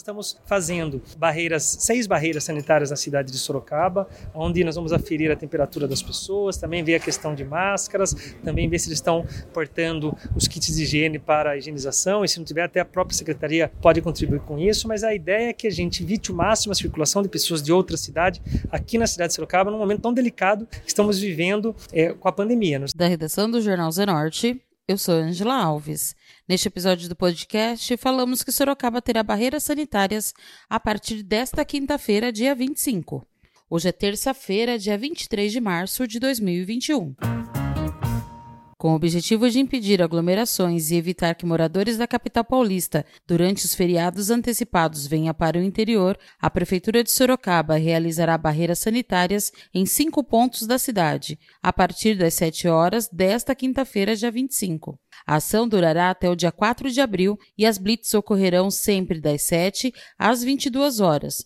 estamos fazendo barreiras, seis barreiras sanitárias na cidade de Sorocaba, onde nós vamos aferir a temperatura das pessoas, também ver a questão de máscaras, também ver se eles estão portando os kits de higiene para a higienização, e se não tiver, até a própria secretaria pode contribuir com isso, mas a ideia é que a gente evite o máximo a circulação de pessoas de outra cidade aqui na cidade de Sorocaba, num momento tão delicado que estamos vivendo é, com a pandemia. Da redação do Jornal Zenorte, eu sou Angela Alves. Neste episódio do podcast, falamos que Sorocaba terá barreiras sanitárias a partir desta quinta-feira, dia 25. Hoje é terça-feira, dia 23 de março de 2021. Com o objetivo de impedir aglomerações e evitar que moradores da capital paulista, durante os feriados antecipados, venham para o interior, a Prefeitura de Sorocaba realizará barreiras sanitárias em cinco pontos da cidade, a partir das 7 horas desta quinta-feira, dia 25. A ação durará até o dia 4 de abril e as blitz ocorrerão sempre das 7 às 22 horas.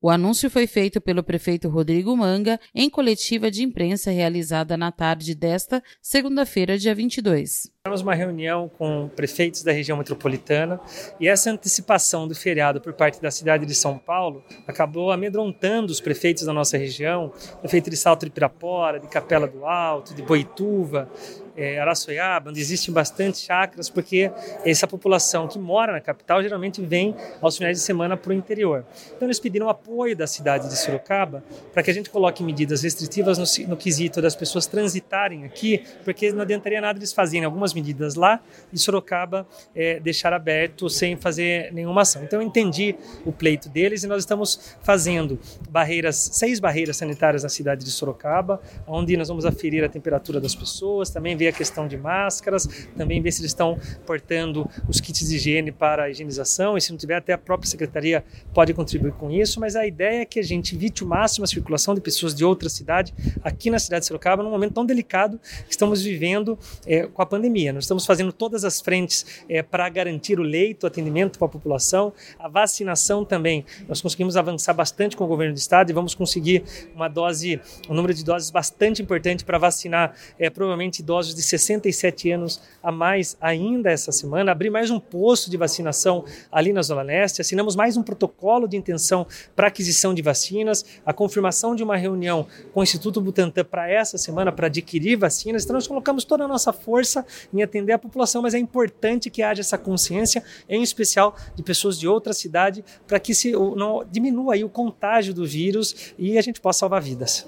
O anúncio foi feito pelo prefeito Rodrigo Manga em coletiva de imprensa realizada na tarde desta segunda-feira, dia 22. Tivemos uma reunião com prefeitos da região metropolitana e essa antecipação do feriado por parte da cidade de São Paulo acabou amedrontando os prefeitos da nossa região, prefeito de Salto de Pirapora, de Capela do Alto, de Boituva, é, Araçoiaba, onde existem bastante chacras, porque essa população que mora na capital geralmente vem aos finais de semana para o interior. Então eles pediram apoio da cidade de Sorocaba para que a gente coloque medidas restritivas no, no quesito das pessoas transitarem aqui, porque não adiantaria nada eles fazerem algumas medidas lá e Sorocaba é, deixar aberto sem fazer nenhuma ação. Então eu entendi o pleito deles e nós estamos fazendo barreiras, seis barreiras sanitárias na cidade de Sorocaba, onde nós vamos aferir a temperatura das pessoas, também ver a questão de máscaras, também ver se eles estão portando os kits de higiene para a higienização, e se não tiver, até a própria secretaria pode contribuir com isso, mas a ideia é que a gente evite o máximo a circulação de pessoas de outra cidade aqui na cidade de Sorocaba, num momento tão delicado que estamos vivendo é, com a pandemia. Nós estamos fazendo todas as frentes é, para garantir o leito, o atendimento para a população, a vacinação também. Nós conseguimos avançar bastante com o governo do estado e vamos conseguir uma dose, um número de doses bastante importante para vacinar é, provavelmente idosos de 67 anos a mais ainda essa semana, abrir mais um posto de vacinação ali na Zona Leste, assinamos mais um protocolo de intenção para aquisição de vacinas, a confirmação de uma reunião com o Instituto Butantan para essa semana para adquirir vacinas. Então nós colocamos toda a nossa força em atender a população, mas é importante que haja essa consciência, em especial de pessoas de outra cidade, para que se não diminua aí o contágio do vírus e a gente possa salvar vidas.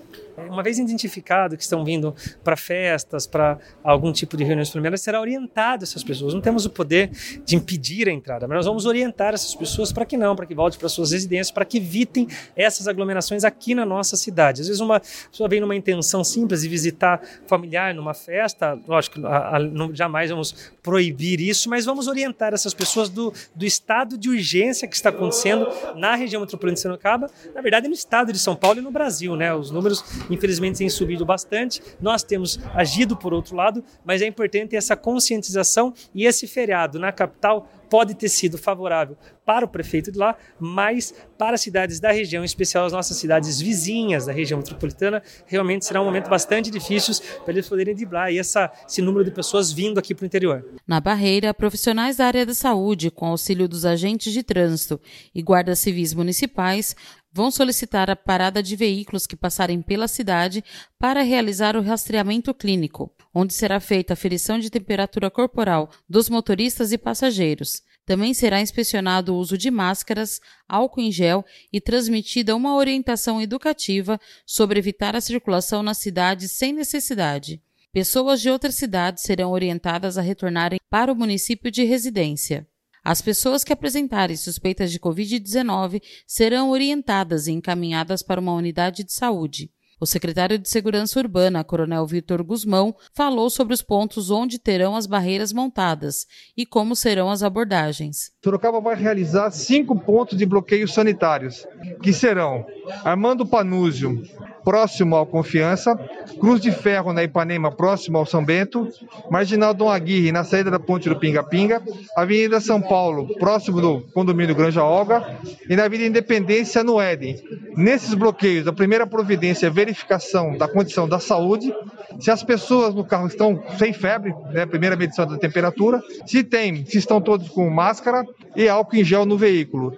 Uma vez identificado que estão vindo para festas, para algum tipo de reuniões familiares, será orientado essas pessoas. Não temos o poder de impedir a entrada, mas nós vamos orientar essas pessoas para que não, para que voltem para suas residências, para que evitem essas aglomerações aqui na nossa cidade. Às vezes uma pessoa vem numa intenção simples de visitar familiar numa festa, lógico, a, a, não, jamais vamos proibir isso, mas vamos orientar essas pessoas do, do estado de urgência que está acontecendo na região metropolitana de Sorocaba, na verdade no estado de São Paulo e no Brasil, né? Os números infelizmente tem subido bastante. Nós temos agido por outro lado, mas é importante essa conscientização e esse feriado na capital pode ter sido favorável para o prefeito de lá, mas para as cidades da região, em especial as nossas cidades vizinhas da região metropolitana, realmente será um momento bastante difícil para eles poderem driblar essa, esse número de pessoas vindo aqui para o interior. Na barreira, profissionais da área da saúde, com auxílio dos agentes de trânsito e guardas civis municipais, vão solicitar a parada de veículos que passarem pela cidade para realizar o rastreamento clínico, onde será feita a ferição de temperatura corporal dos motoristas e passageiros. Também será inspecionado o uso de máscaras, álcool em gel e transmitida uma orientação educativa sobre evitar a circulação na cidade sem necessidade. Pessoas de outras cidades serão orientadas a retornarem para o município de residência. As pessoas que apresentarem suspeitas de Covid-19 serão orientadas e encaminhadas para uma unidade de saúde. O secretário de Segurança Urbana, Coronel Vitor Guzmão, falou sobre os pontos onde terão as barreiras montadas e como serão as abordagens. Sorocaba vai realizar cinco pontos de bloqueios sanitários, que serão Armando Panúzio, próximo ao Confiança, Cruz de Ferro na Ipanema, próximo ao São Bento, Marginal Dom Aguirre, na saída da ponte do Pinga Pinga, Avenida São Paulo, próximo do condomínio Granja Olga, e na Avenida Independência, no Éden. Nesses bloqueios, a primeira providência é verificação da condição da saúde, se as pessoas no carro estão sem febre, né, primeira medição da temperatura, se tem, se estão todos com máscara e álcool em gel no veículo.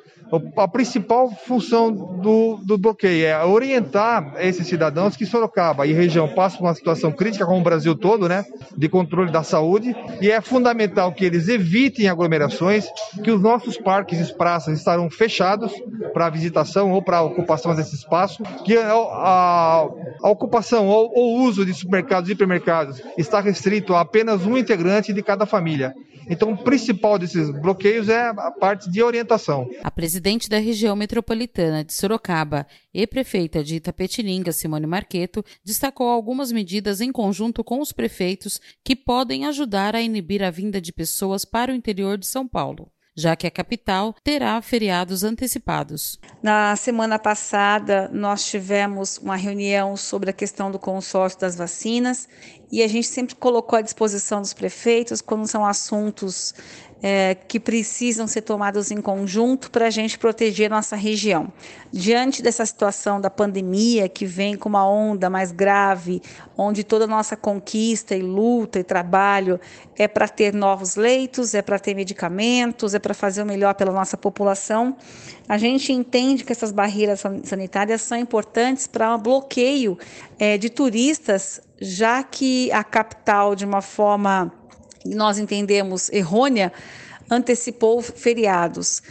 A principal função do, do bloqueio é orientar esses cidadãos que Sorocaba e região passam por uma situação crítica, como o Brasil todo, né, de controle da saúde, e é fundamental que eles evitem aglomerações, que os nossos parques e praças estarão fechados para visitação ou para ocupação desse espaço, que a, a, a ocupação ou o uso de supermercados e hipermercados está restrito a apenas um integrante de cada família. Então, o principal desses bloqueios é a parte de orientação. A presidente da região metropolitana de Sorocaba e prefeita de Itapetininga, Simone Marqueto, destacou algumas medidas em conjunto com os prefeitos que podem ajudar a inibir a vinda de pessoas para o interior de São Paulo já que a capital terá feriados antecipados. Na semana passada, nós tivemos uma reunião sobre a questão do consórcio das vacinas e a gente sempre colocou à disposição dos prefeitos quando são assuntos é, que precisam ser tomados em conjunto para a gente proteger nossa região. Diante dessa situação da pandemia que vem com uma onda mais grave, onde toda nossa conquista e luta e trabalho é para ter novos leitos, é para ter medicamentos, é para fazer o melhor pela nossa população, a gente entende que essas barreiras sanitárias são importantes para o um bloqueio é, de turistas, já que a capital, de uma forma nós entendemos errônea, antecipou feriados.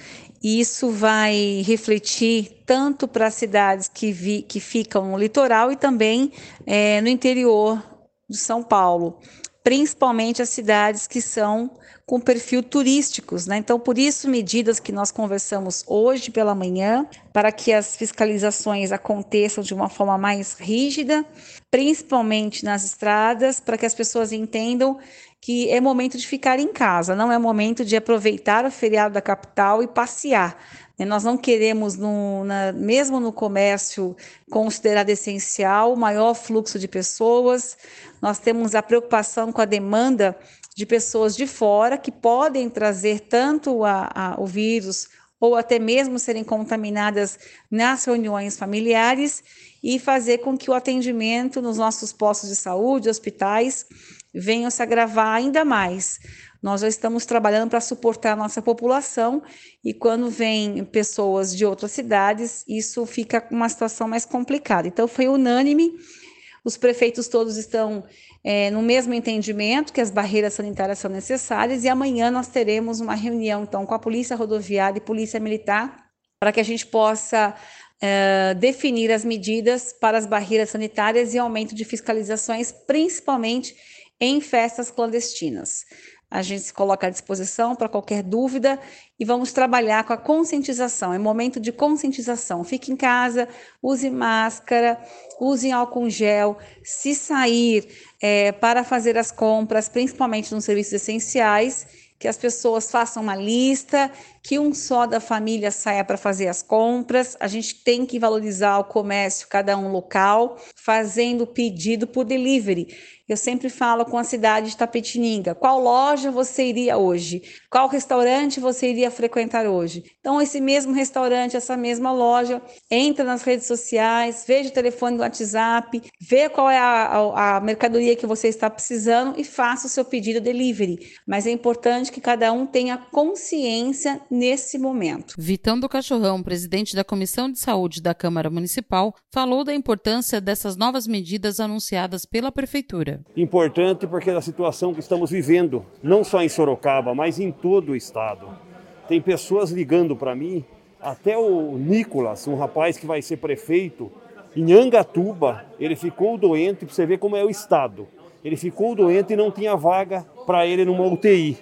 E isso vai refletir tanto para as cidades que, vi, que ficam no litoral e também é, no interior de São Paulo, principalmente as cidades que são com perfil turísticos, né? Então, por isso, medidas que nós conversamos hoje pela manhã, para que as fiscalizações aconteçam de uma forma mais rígida, principalmente nas estradas, para que as pessoas entendam que é momento de ficar em casa, não é momento de aproveitar o feriado da capital e passear. Né? Nós não queremos, no, na, mesmo no comércio considerado essencial, maior fluxo de pessoas. Nós temos a preocupação com a demanda de pessoas de fora que podem trazer tanto a, a, o vírus ou até mesmo serem contaminadas nas reuniões familiares e fazer com que o atendimento nos nossos postos de saúde, hospitais, venham se agravar ainda mais. Nós já estamos trabalhando para suportar a nossa população e quando vem pessoas de outras cidades, isso fica uma situação mais complicada. Então, foi unânime, os prefeitos todos estão é, no mesmo entendimento que as barreiras sanitárias são necessárias e amanhã nós teremos uma reunião então com a Polícia Rodoviária e Polícia Militar para que a gente possa é, definir as medidas para as barreiras sanitárias e aumento de fiscalizações, principalmente em festas clandestinas. A gente se coloca à disposição para qualquer dúvida e vamos trabalhar com a conscientização. É momento de conscientização. Fique em casa, use máscara, use álcool gel. Se sair é, para fazer as compras, principalmente nos serviços essenciais, que as pessoas façam uma lista, que um só da família saia para fazer as compras. A gente tem que valorizar o comércio, cada um local, fazendo pedido por delivery. Eu sempre falo com a cidade de Tapetininga, qual loja você iria hoje? Qual restaurante você iria frequentar hoje? Então, esse mesmo restaurante, essa mesma loja, entra nas redes sociais, veja o telefone do WhatsApp, vê qual é a, a, a mercadoria que você está precisando e faça o seu pedido delivery. Mas é importante que cada um tenha consciência nesse momento. Vitão do Cachorrão, presidente da Comissão de Saúde da Câmara Municipal, falou da importância dessas novas medidas anunciadas pela Prefeitura. Importante porque é a situação que estamos vivendo, não só em Sorocaba, mas em todo o estado. Tem pessoas ligando para mim, até o Nicolas, um rapaz que vai ser prefeito em Angatuba, ele ficou doente, para você ver como é o estado. Ele ficou doente e não tinha vaga para ele numa UTI.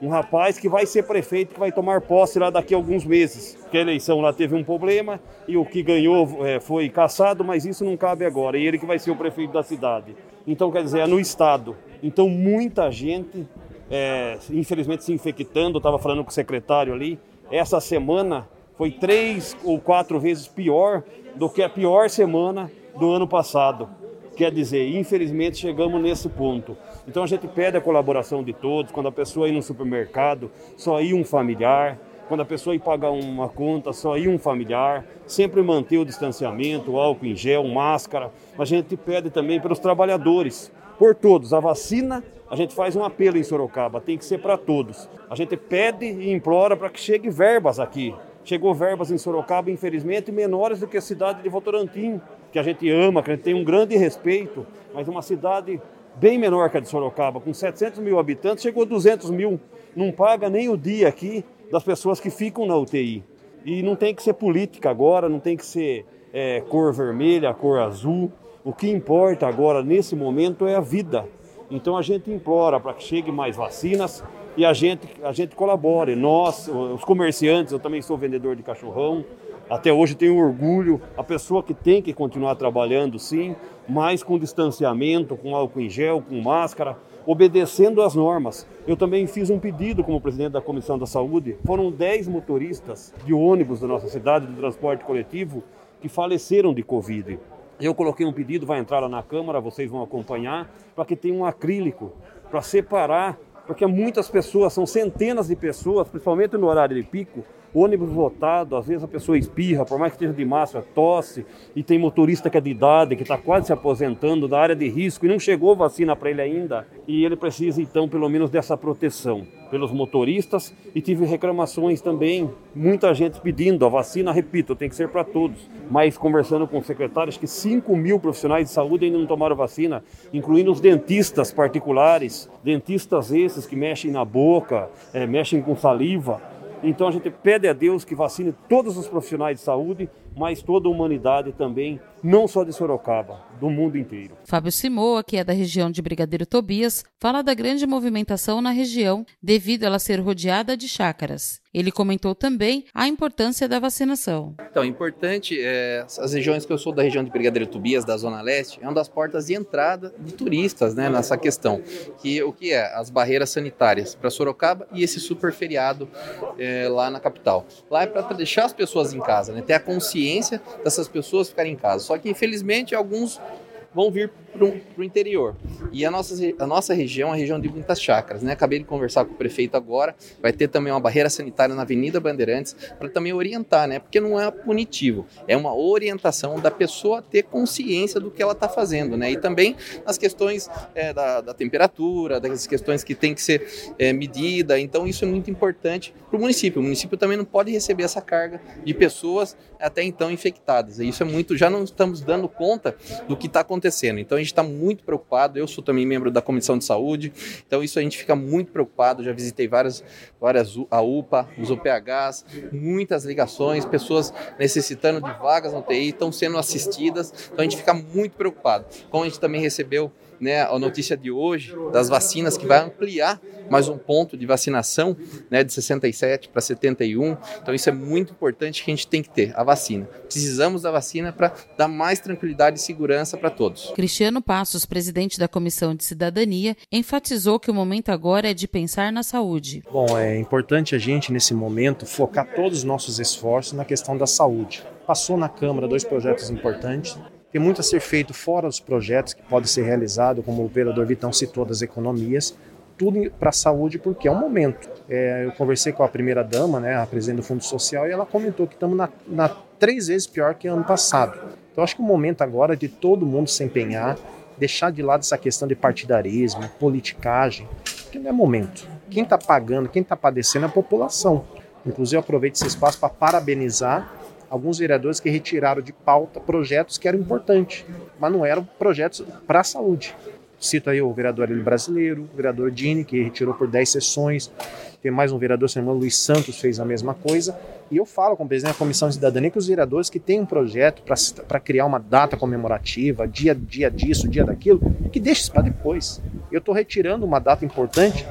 Um rapaz que vai ser prefeito, que vai tomar posse lá daqui a alguns meses. Porque a eleição lá teve um problema e o que ganhou é, foi caçado, mas isso não cabe agora. E ele que vai ser o prefeito da cidade. Então, quer dizer, é no Estado. Então, muita gente, é, infelizmente, se infectando. Estava falando com o secretário ali. Essa semana foi três ou quatro vezes pior do que a pior semana do ano passado. Quer dizer, infelizmente, chegamos nesse ponto. Então, a gente pede a colaboração de todos. Quando a pessoa ir no supermercado, só ir um familiar quando a pessoa ir pagar uma conta, só ir um familiar, sempre manter o distanciamento, álcool em gel, máscara. A gente pede também para os trabalhadores, por todos. A vacina, a gente faz um apelo em Sorocaba, tem que ser para todos. A gente pede e implora para que chegue verbas aqui, Chegou verbas em Sorocaba, infelizmente, menores do que a cidade de Votorantim, que a gente ama, que a gente tem um grande respeito, mas uma cidade bem menor que a de Sorocaba, com 700 mil habitantes, chegou a 200 mil. Não paga nem o dia aqui das pessoas que ficam na UTI. E não tem que ser política agora, não tem que ser é, cor vermelha, cor azul. O que importa agora, nesse momento, é a vida. Então a gente implora para que chegue mais vacinas e a gente, a gente colabore. Nós, os comerciantes, eu também sou vendedor de cachorrão, até hoje tenho orgulho, a pessoa que tem que continuar trabalhando sim, mas com distanciamento, com álcool em gel, com máscara, obedecendo às normas. Eu também fiz um pedido como presidente da Comissão da Saúde. Foram 10 motoristas de ônibus da nossa cidade, de transporte coletivo, que faleceram de Covid. Eu coloquei um pedido, vai entrar lá na Câmara, vocês vão acompanhar, para que tenha um acrílico para separar, porque muitas pessoas, são centenas de pessoas, principalmente no horário de pico, ônibus lotado, às vezes a pessoa espirra, por mais que esteja de máscara, tosse, e tem motorista que é de idade, que está quase se aposentando da área de risco e não chegou vacina para ele ainda, e ele precisa então pelo menos dessa proteção pelos motoristas. E tive reclamações também, muita gente pedindo a vacina, repito, tem que ser para todos, mas conversando com secretários que 5 mil profissionais de saúde ainda não tomaram vacina, incluindo os dentistas particulares, dentistas esses que mexem na boca, é, mexem com saliva, então a gente pede a Deus que vacine todos os profissionais de saúde, mas toda a humanidade também, não só de Sorocaba, do mundo inteiro. Fábio Simoa, que é da região de Brigadeiro Tobias, fala da grande movimentação na região devido a ela ser rodeada de chácaras. Ele comentou também a importância da vacinação. Então, importante, é, as regiões que eu sou da região de Brigadeiro Tobias, da Zona Leste, é uma das portas de entrada de turistas né, nessa questão. Que, o que é? As barreiras sanitárias para Sorocaba e esse super feriado é, lá na capital. Lá é para deixar as pessoas em casa, né, ter a consciência dessas pessoas ficarem em casa. Só que, infelizmente, alguns vão vir para o interior. E a nossa, a nossa região é uma região de muitas chácaras. Né? Acabei de conversar com o prefeito agora, vai ter também uma barreira sanitária na Avenida Bandeirantes para também orientar, né? porque não é punitivo, é uma orientação da pessoa ter consciência do que ela está fazendo. Né? E também as questões é, da, da, temperatura, das questões que tem que ser é, medida. Então isso é muito importante para o município. O município também não pode receber essa carga de pessoas até então infectadas. Isso é muito, já não estamos dando conta do que está acontecendo. Então a gente está muito preocupado. Eu sou também membro da Comissão de Saúde, então isso a gente fica muito preocupado. Já visitei várias, várias a UPA, os UPHs, muitas ligações, pessoas necessitando de vagas no TI, estão sendo assistidas. Então a gente fica muito preocupado. Como a gente também recebeu né, a notícia de hoje das vacinas que vai ampliar mais um ponto de vacinação, né, de 67 para 71. Então isso é muito importante que a gente tem que ter a vacina. Precisamos da vacina para dar mais tranquilidade e segurança para todos. Cristiano Passos, presidente da Comissão de Cidadania, enfatizou que o momento agora é de pensar na saúde. Bom, é importante a gente nesse momento focar todos os nossos esforços na questão da saúde. Passou na Câmara dois projetos importantes, tem muito a ser feito fora dos projetos que podem ser realizados, como o vereador Vitão citou, das economias, tudo para a saúde, porque é um momento. É, eu conversei com a primeira dama, né, a presidente do Fundo Social, e ela comentou que estamos na, na três vezes pior que ano passado. Então acho que o momento agora é de todo mundo se empenhar, deixar de lado essa questão de partidarismo, politicagem, que não é momento. Quem está pagando, quem está padecendo é a população. Inclusive, eu aproveito esse espaço para parabenizar alguns vereadores que retiraram de pauta projetos que eram importantes, mas não eram projetos para a saúde. Cito aí o vereador Elio Brasileiro, o vereador Dini, que retirou por 10 sessões. Tem mais um vereador, se não Luiz Santos, fez a mesma coisa. E eu falo com o presidente da Comissão de Cidadania que os vereadores que têm um projeto para criar uma data comemorativa, dia, dia disso, dia daquilo, que deixe isso para depois. Eu estou retirando uma data importante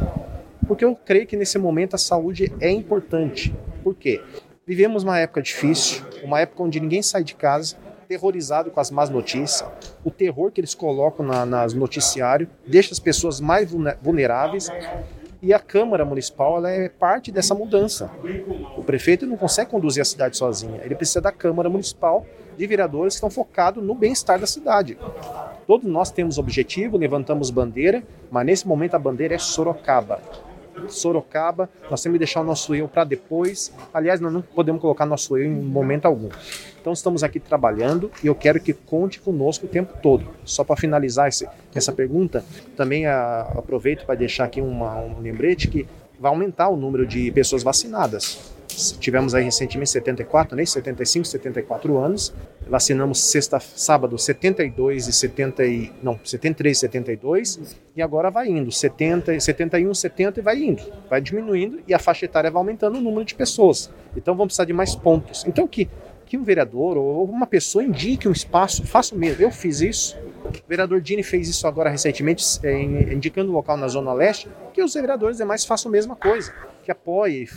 porque eu creio que nesse momento a saúde é importante. Por quê? Vivemos uma época difícil, uma época onde ninguém sai de casa, terrorizado com as más notícias. O terror que eles colocam na, nas noticiários deixa as pessoas mais vulneráveis. E a Câmara Municipal ela é parte dessa mudança. O prefeito não consegue conduzir a cidade sozinha. Ele precisa da Câmara Municipal de vereadores que estão focados no bem-estar da cidade. Todos nós temos objetivo, levantamos bandeira, mas nesse momento a bandeira é Sorocaba. Sorocaba, nós temos que deixar o nosso eu para depois. Aliás, nós não podemos colocar nosso eu em momento algum. Então estamos aqui trabalhando e eu quero que conte conosco o tempo todo. Só para finalizar esse, essa pergunta, também a, ah, aproveito para deixar aqui uma, um lembrete que vai aumentar o número de pessoas vacinadas. Tivemos aí recentemente 74, né, 75, 74 anos. Vacinamos sexta, sábado 72 e 70 e, não, 73 e 72 e agora vai indo, 70, 71, 70 e vai indo, vai diminuindo e a faixa etária vai aumentando o número de pessoas. Então vamos precisar de mais pontos. Então que que um vereador ou uma pessoa indique um espaço, faça o mesmo. Eu fiz isso. O vereador Dini fez isso agora recentemente, é, indicando um local na Zona Leste, que os vereadores demais façam a mesma coisa que apoie,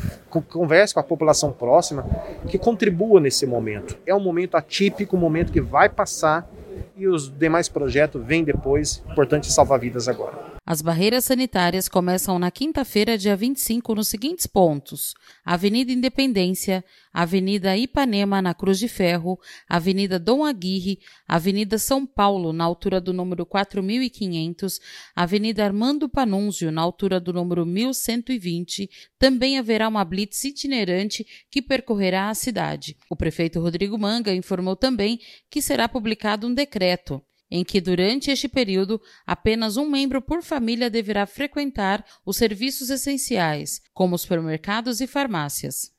converse com a população próxima, que contribua nesse momento. É um momento atípico, um momento que vai passar e os demais projetos vêm depois. Importante salvar vidas agora. As barreiras sanitárias começam na quinta-feira, dia 25, nos seguintes pontos: Avenida Independência, Avenida Ipanema, na Cruz de Ferro, Avenida Dom Aguirre, Avenida São Paulo, na altura do número 4500, Avenida Armando Panunzio, na altura do número 1120. Também haverá uma blitz itinerante que percorrerá a cidade. O prefeito Rodrigo Manga informou também que será publicado um decreto em que durante este período apenas um membro por família deverá frequentar os serviços essenciais, como supermercados e farmácias.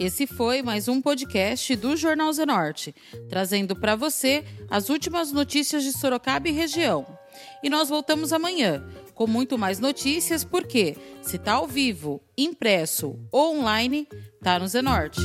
Esse foi mais um podcast do Jornal Zenorte, trazendo para você as últimas notícias de Sorocaba e região. E nós voltamos amanhã com muito mais notícias, porque se está ao vivo, impresso ou online, tá no Zenorte.